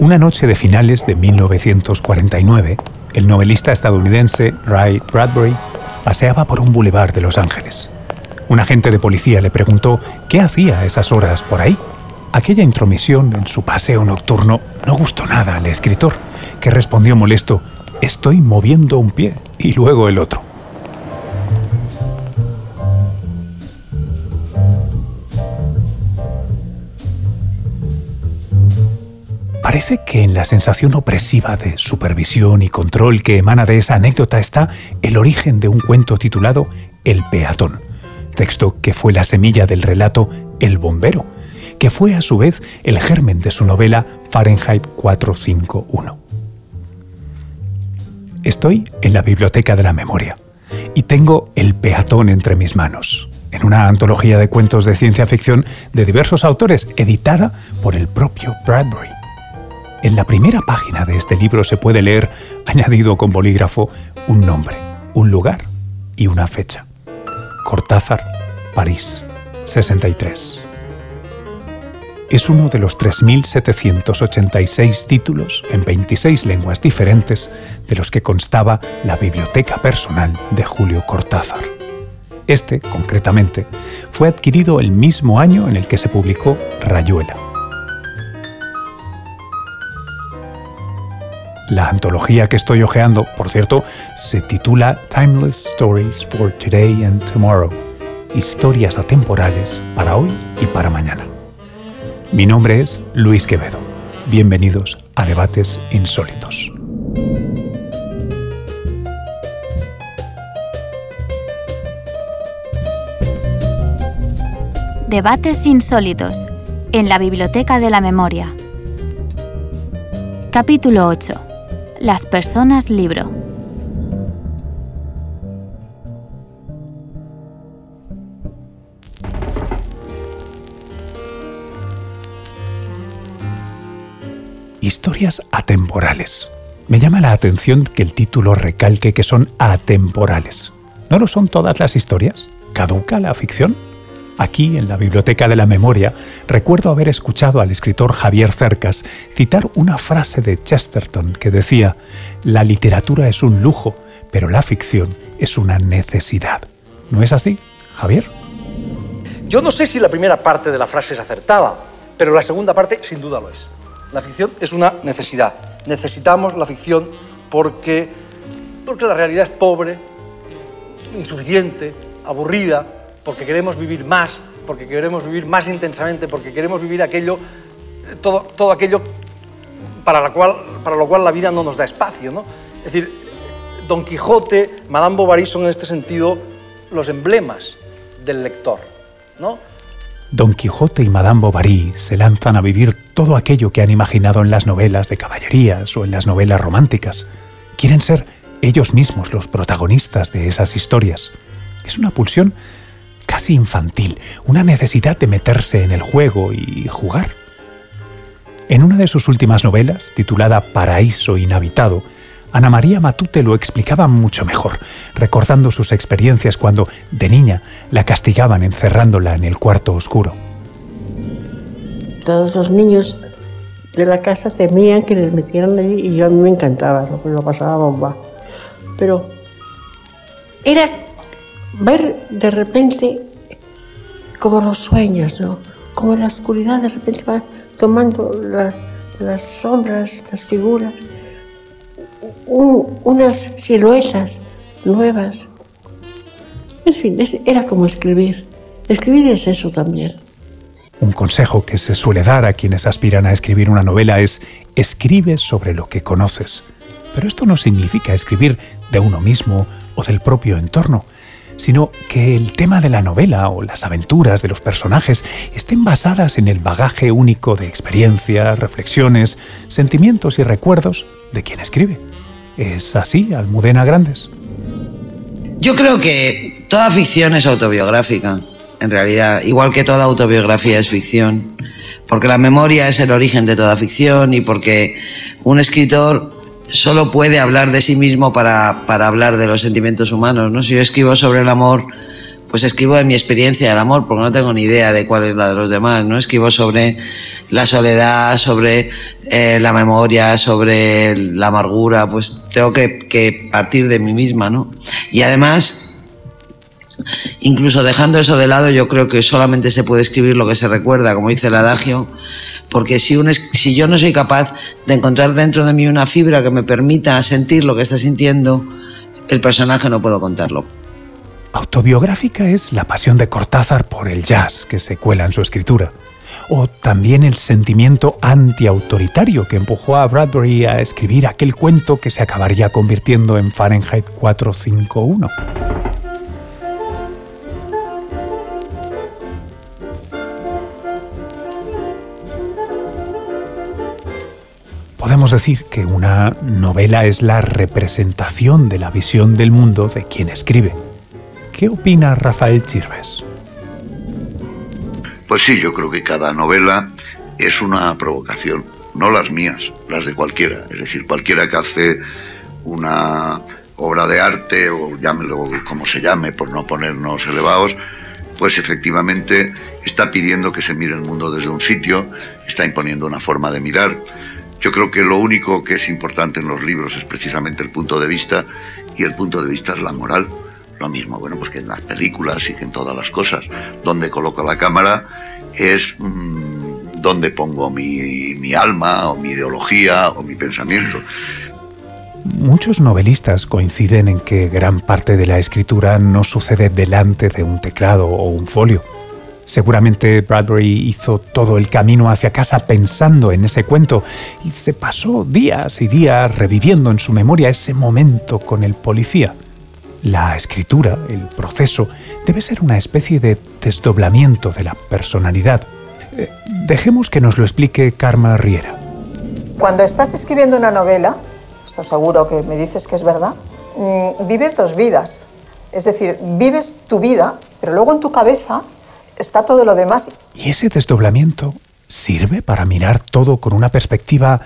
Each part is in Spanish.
Una noche de finales de 1949, el novelista estadounidense Ray Bradbury paseaba por un bulevar de Los Ángeles. Un agente de policía le preguntó qué hacía a esas horas por ahí. Aquella intromisión en su paseo nocturno no gustó nada al escritor, que respondió molesto, estoy moviendo un pie y luego el otro. Parece que en la sensación opresiva de supervisión y control que emana de esa anécdota está el origen de un cuento titulado El peatón, texto que fue la semilla del relato El bombero, que fue a su vez el germen de su novela Fahrenheit 451. Estoy en la Biblioteca de la Memoria y tengo El peatón entre mis manos, en una antología de cuentos de ciencia ficción de diversos autores, editada por el propio Bradbury. En la primera página de este libro se puede leer, añadido con bolígrafo, un nombre, un lugar y una fecha. Cortázar, París, 63. Es uno de los 3.786 títulos en 26 lenguas diferentes de los que constaba la biblioteca personal de Julio Cortázar. Este, concretamente, fue adquirido el mismo año en el que se publicó Rayuela La antología que estoy hojeando, por cierto, se titula Timeless Stories for Today and Tomorrow, historias atemporales para hoy y para mañana. Mi nombre es Luis Quevedo. Bienvenidos a Debates Insólitos. Debates Insólitos en la Biblioteca de la Memoria. Capítulo 8 las personas libro. Historias atemporales. Me llama la atención que el título recalque que son atemporales. ¿No lo son todas las historias? ¿Caduca la ficción? Aquí, en la Biblioteca de la Memoria, recuerdo haber escuchado al escritor Javier Cercas citar una frase de Chesterton que decía, La literatura es un lujo, pero la ficción es una necesidad. ¿No es así, Javier? Yo no sé si la primera parte de la frase es acertada, pero la segunda parte sin duda lo es. La ficción es una necesidad. Necesitamos la ficción porque, porque la realidad es pobre, insuficiente, aburrida, porque queremos vivir más, porque queremos vivir más intensamente, porque queremos vivir aquello, todo, todo aquello para, la cual, para lo cual la vida no nos da espacio. ¿no? Es decir, Don Quijote, Madame Bovary son en este sentido los emblemas del lector. ¿no? Don Quijote y Madame Bovary se lanzan a vivir todo aquello que han imaginado en las novelas de caballerías o en las novelas románticas. Quieren ser ellos mismos los protagonistas de esas historias. Es una pulsión infantil, una necesidad de meterse en el juego y jugar. En una de sus últimas novelas, titulada Paraíso Inhabitado, Ana María Matute lo explicaba mucho mejor, recordando sus experiencias cuando, de niña, la castigaban encerrándola en el cuarto oscuro. Todos los niños de la casa temían que les metieran allí y yo a mí me encantaba, lo, lo pasaba bomba. Pero era ver de repente como los sueños, ¿no? Como la oscuridad de repente va tomando las sombras, las figuras, unas siluetas nuevas. En fin, era como escribir. Escribir es eso también. Un consejo que se suele dar a quienes aspiran a escribir una novela es escribe sobre lo que conoces. Pero esto no significa escribir de uno mismo o del propio entorno, sino que el tema de la novela o las aventuras de los personajes estén basadas en el bagaje único de experiencias, reflexiones, sentimientos y recuerdos de quien escribe. ¿Es así, Almudena Grandes? Yo creo que toda ficción es autobiográfica, en realidad, igual que toda autobiografía es ficción, porque la memoria es el origen de toda ficción y porque un escritor solo puede hablar de sí mismo para, hablar de los sentimientos humanos. ¿no? Si yo escribo sobre el amor, pues escribo de mi experiencia del amor, porque no tengo ni idea de cuál es la de los demás, ¿no? Escribo sobre la soledad, sobre eh, la memoria, sobre la amargura, pues tengo que, que partir de mí misma, ¿no? Y además, incluso dejando eso de lado, yo creo que solamente se puede escribir lo que se recuerda, como dice el adagio, porque si, un, si yo no soy capaz de encontrar dentro de mí una fibra que me permita sentir lo que está sintiendo, el personaje no puedo contarlo. Autobiográfica es la pasión de Cortázar por el jazz que se cuela en su escritura, o también el sentimiento antiautoritario que empujó a Bradbury a escribir aquel cuento que se acabaría convirtiendo en Fahrenheit 451. Podemos decir que una novela es la representación de la visión del mundo de quien escribe. ¿Qué opina Rafael Chirves? Pues sí, yo creo que cada novela es una provocación, no las mías, las de cualquiera. Es decir, cualquiera que hace una obra de arte, o llámelo como se llame, por no ponernos elevados, pues efectivamente está pidiendo que se mire el mundo desde un sitio, está imponiendo una forma de mirar. Yo creo que lo único que es importante en los libros es precisamente el punto de vista y el punto de vista es la moral. Lo mismo, bueno, pues que en las películas y que en todas las cosas. Donde coloco la cámara es mmm, donde pongo mi, mi alma o mi ideología o mi pensamiento. Muchos novelistas coinciden en que gran parte de la escritura no sucede delante de un teclado o un folio. Seguramente Bradbury hizo todo el camino hacia casa pensando en ese cuento y se pasó días y días reviviendo en su memoria ese momento con el policía. La escritura, el proceso, debe ser una especie de desdoblamiento de la personalidad. Eh, dejemos que nos lo explique Karma Riera. Cuando estás escribiendo una novela, esto seguro que me dices que es verdad, mm, vives dos vidas. Es decir, vives tu vida, pero luego en tu cabeza está todo lo demás. ¿Y ese desdoblamiento sirve para mirar todo con una perspectiva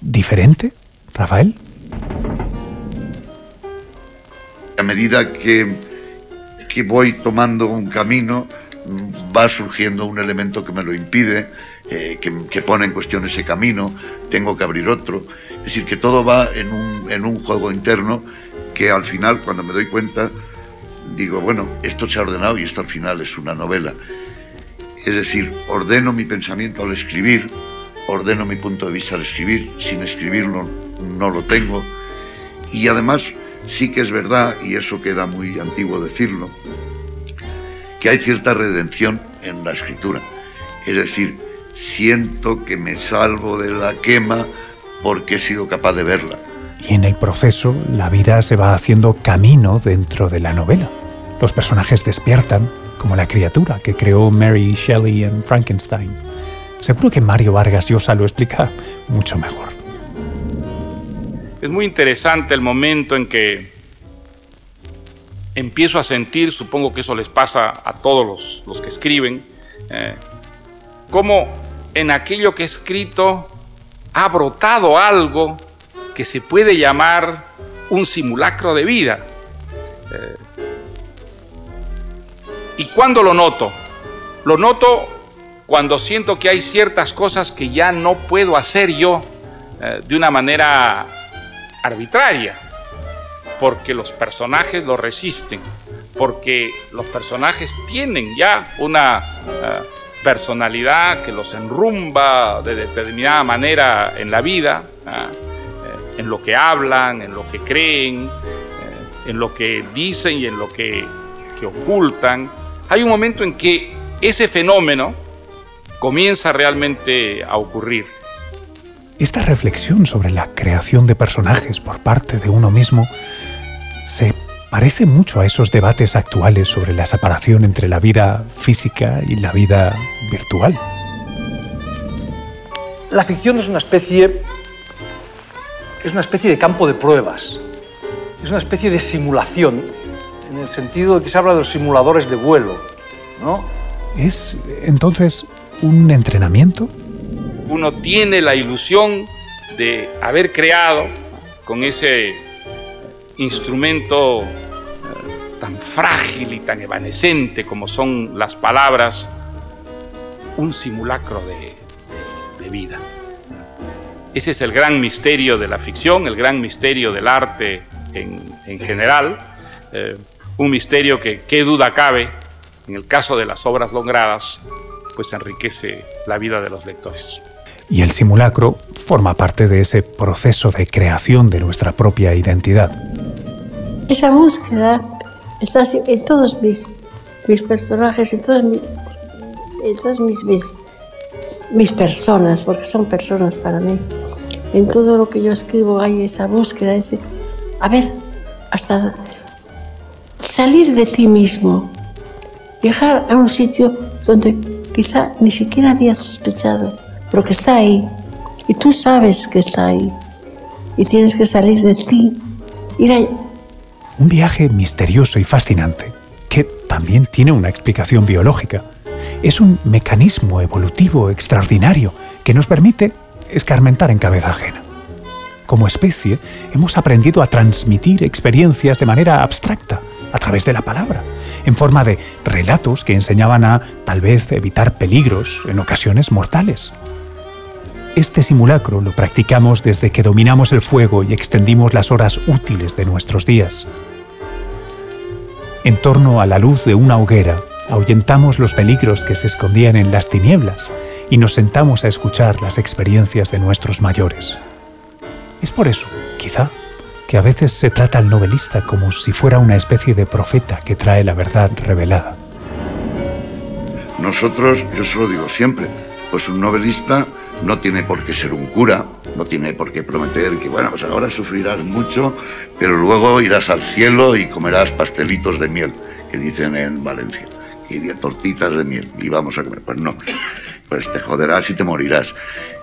diferente, Rafael? A medida que, que voy tomando un camino, va surgiendo un elemento que me lo impide, eh, que, que, pone en cuestión ese camino, tengo que abrir otro. Es decir, que todo va en un, en un juego interno que al final, cuando me doy cuenta, digo, bueno, esto se ha ordenado y esto al final es una novela. Es decir, ordeno mi pensamiento al escribir, ordeno mi punto de vista al escribir, sin escribirlo no lo tengo. Y además sí que es verdad, y eso queda muy antiguo decirlo, que hay cierta redención en la escritura. Es decir, siento que me salvo de la quema porque he sido capaz de verla. Y en el proceso, la vida se va haciendo camino dentro de la novela. Los personajes despiertan, como la criatura que creó Mary Shelley en Frankenstein. Seguro que Mario Vargas Llosa lo explica mucho mejor. Es muy interesante el momento en que empiezo a sentir, supongo que eso les pasa a todos los, los que escriben, eh, cómo en aquello que he escrito ha brotado algo que se puede llamar un simulacro de vida. Eh, ¿Y cuándo lo noto? Lo noto cuando siento que hay ciertas cosas que ya no puedo hacer yo eh, de una manera arbitraria, porque los personajes lo resisten, porque los personajes tienen ya una uh, personalidad que los enrumba de determinada manera en la vida, uh, en lo que hablan, en lo que creen, uh, en lo que dicen y en lo que, que ocultan. Hay un momento en que ese fenómeno comienza realmente a ocurrir. Esta reflexión sobre la creación de personajes por parte de uno mismo se parece mucho a esos debates actuales sobre la separación entre la vida física y la vida virtual. La ficción es una especie es una especie de campo de pruebas. Es una especie de simulación en el sentido de que se habla de los simuladores de vuelo, ¿no? ¿Es entonces un entrenamiento? Uno tiene la ilusión de haber creado con ese instrumento tan frágil y tan evanescente como son las palabras, un simulacro de, vida. Ese es el gran misterio de la ficción, el gran misterio del arte en, general, eh, un misterio que, qué duda cabe, en el caso de las obras logradas, pues enriquece la vida de los lectores. Y el simulacro forma parte de ese proceso de creación de nuestra propia identidad. Esa búsqueda está en todos mis, mis personajes, en todas, mis, en mis, mis, mis personas, porque son personas para mí. En todo lo que yo escribo hay esa búsqueda, ese, a ver, hasta salir de ti mismo, llegar a un sitio donde quizá ni siquiera había sospechado pero que está ahí. Y tú sabes que está ahí. Y tienes que salir de ti. Ir. Un viaje misterioso y fascinante, que también tiene una explicación biológica. Es un mecanismo evolutivo extraordinario que nos permite escarmentar en cabeza ajena. Como especie, hemos aprendido a transmitir experiencias de manera abstracta, a través de la palabra, en forma de relatos que enseñaban a, tal vez, evitar peligros, en ocasiones mortales. Este simulacro lo practicamos desde que dominamos el fuego y extendimos las horas útiles de nuestros días. En torno a la luz de una hoguera, ahuyentamos los peligros que se escondían en las tinieblas y nos sentamos a escuchar las experiencias de nuestros mayores. Es por eso, quizá, que a veces se trata al novelista como si fuera una especie de profeta que trae la verdad revelada. Nosotros, yo se lo digo siempre, pues un novelista no tiene por qué ser un cura, no tiene por qué prometer que, bueno, pues ahora sufrirás mucho, pero luego irás al cielo y comerás pastelitos de miel, que dicen en Valencia, y tortitas de miel, y vamos a comer. Pues no, pues te joderás y te morirás.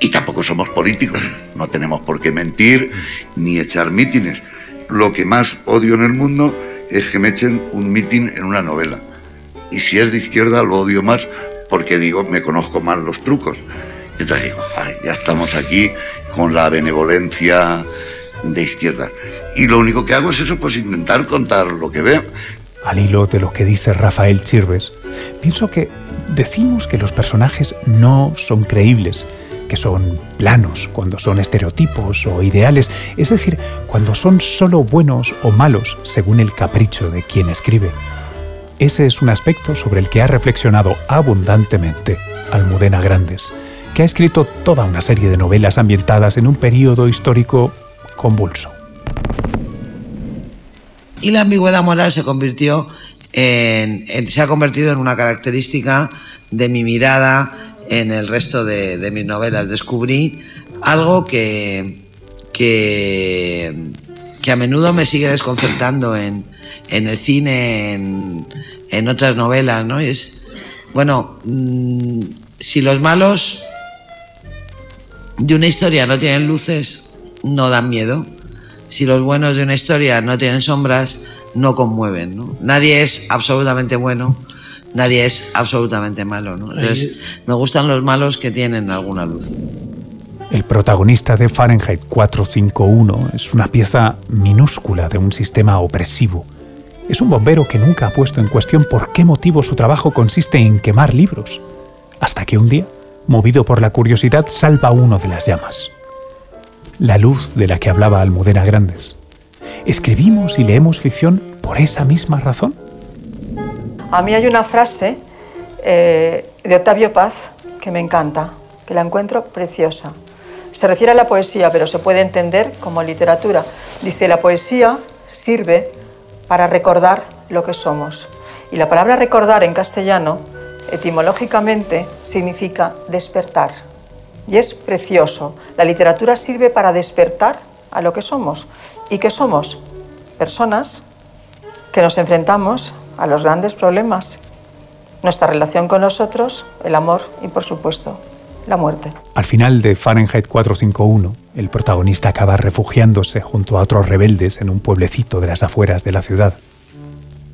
Y tampoco somos políticos, no tenemos por qué mentir ni echar mítines. Lo que más odio en el mundo es que me echen un mitin en una novela. Y si es de izquierda lo odio más porque digo, me conozco más los trucos. Entonces digo, ya estamos aquí con la benevolencia de izquierda. Y lo único que hago es eso, pues intentar contar lo que veo. Al hilo de lo que dice Rafael Chirves, pienso que decimos que los personajes no son creíbles, que son planos, cuando son estereotipos o ideales, es decir, cuando son solo buenos o malos según el capricho de quien escribe. Ese es un aspecto sobre el que ha reflexionado abundantemente Almudena Grandes que ha escrito toda una serie de novelas ambientadas en un periodo histórico convulso. Y la ambigüedad moral se convirtió en, se ha convertido en una característica de mi mirada en el resto de, mis novelas. Descubrí algo que, que, a menudo me sigue desconcertando en, el cine, en, otras novelas, ¿no? es, bueno, mm, si los malos de una historia no tienen luces, no dan miedo. Si los buenos de una historia no tienen sombras, no conmueven. Nadie es absolutamente bueno, nadie es absolutamente malo. Entonces, me gustan los malos que tienen alguna luz. El protagonista de Fahrenheit 451 es una pieza minúscula de un sistema opresivo. Es un bombero que nunca ha puesto en cuestión por qué motivo su trabajo consiste en quemar libros. Hasta que un día movido por la curiosidad, salva uno de las llamas. La luz de la que hablaba Almudena Grandes. ¿Escribimos y leemos ficción por esa misma razón? A mí hay una frase eh, de Octavio Paz que me encanta, que la encuentro preciosa. Se refiere a la poesía, pero se puede entender como literatura. Dice, la poesía sirve para recordar lo que somos. Y la palabra recordar en castellano etimológicamente significa despertar. Y es precioso. La literatura sirve para despertar a lo que somos. ¿Y qué somos? Personas que nos enfrentamos a los grandes problemas. Nuestra relación con nosotros, el amor y, por supuesto, la muerte. Al final de Fahrenheit 451, el protagonista acaba refugiándose junto a otros rebeldes en un pueblecito de las afueras de la ciudad.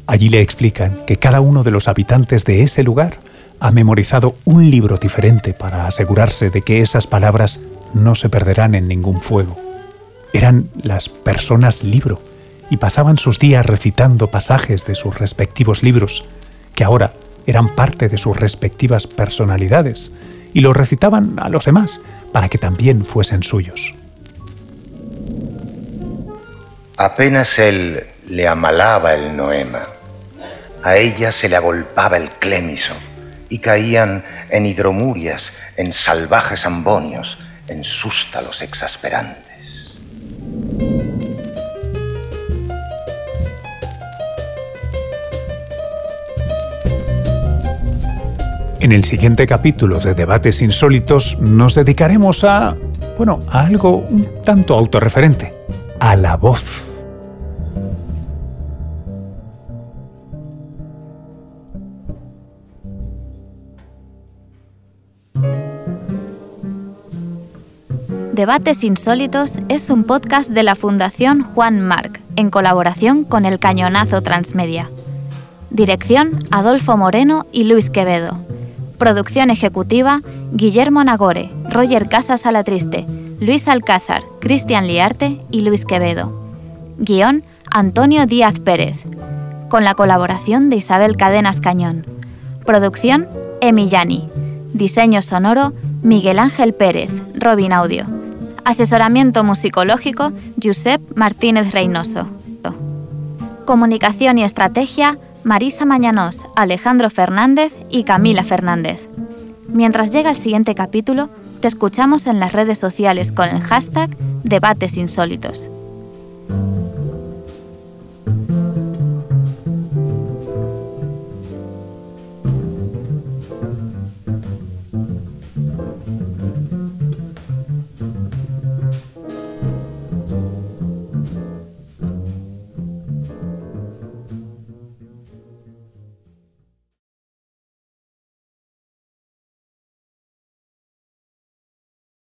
Allí le explican que cada uno de los habitantes de ese lugar ha memorizado un libro diferente para asegurarse de que esas palabras no se perderán en ningún fuego. Eran las personas libro, y pasaban sus días recitando pasajes de sus respectivos libros, que ahora eran parte de sus respectivas personalidades, y los recitaban a los demás para que también fuesen suyos. Apenas él le amalaba el noema, a ella se le agolpaba el clémiso y caían en hidromurias, en salvajes ambonios, en sústalos exasperantes. En el siguiente capítulo de Debates Insólitos nos dedicaremos a, bueno, a algo un tanto autorreferente, a la voz. Debates Insólitos es un podcast de la Fundación Juan Marc, en colaboración con el Cañonazo Transmedia. Dirección Adolfo Moreno y Luis Quevedo. Producción ejecutiva Guillermo Nagore, Roger Casas Alatriste, Luis Alcázar, Cristian Liarte y Luis Quevedo. Guión Antonio Díaz Pérez. Con la colaboración de Isabel Cadenas Cañón. Producción Emillani. Diseño sonoro Miguel Ángel Pérez, Robin Audio. Asesoramiento musicológico, Josep Martínez Reynoso. Comunicación y estrategia, Marisa Mañanos, Alejandro Fernández y Camila Fernández. Mientras llega el siguiente capítulo, te escuchamos en las redes sociales con el hashtag Debates Insólitos.